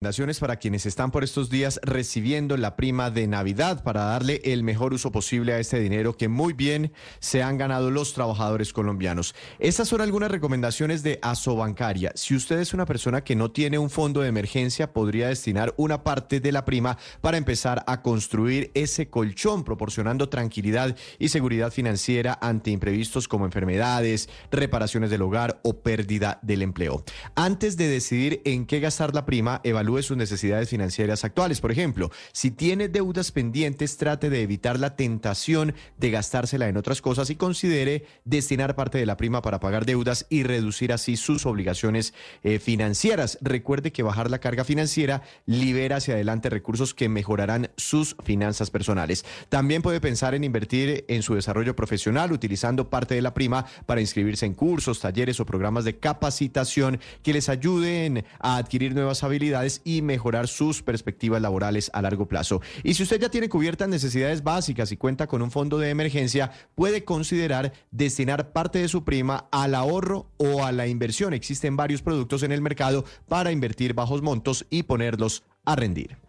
Recomendaciones para quienes están por estos días recibiendo la prima de Navidad para darle el mejor uso posible a este dinero que muy bien se han ganado los trabajadores colombianos. Estas son algunas recomendaciones de Asobancaria. Si usted es una persona que no tiene un fondo de emergencia, podría destinar una parte de la prima para empezar a construir ese colchón, proporcionando tranquilidad y seguridad financiera ante imprevistos como enfermedades, reparaciones del hogar o pérdida del empleo. Antes de decidir en qué gastar la prima, evalúe sus necesidades financieras actuales. Por ejemplo, si tiene deudas pendientes, trate de evitar la tentación de gastársela en otras cosas y considere destinar parte de la prima para pagar deudas y reducir así sus obligaciones eh, financieras. Recuerde que bajar la carga financiera libera hacia adelante recursos que mejorarán sus finanzas personales. También puede pensar en invertir en su desarrollo profesional utilizando parte de la prima para inscribirse en cursos, talleres o programas de capacitación que les ayuden a adquirir nuevas habilidades y mejorar sus perspectivas laborales a largo plazo. Y si usted ya tiene cubiertas necesidades básicas y cuenta con un fondo de emergencia, puede considerar destinar parte de su prima al ahorro o a la inversión. Existen varios productos en el mercado para invertir bajos montos y ponerlos a rendir.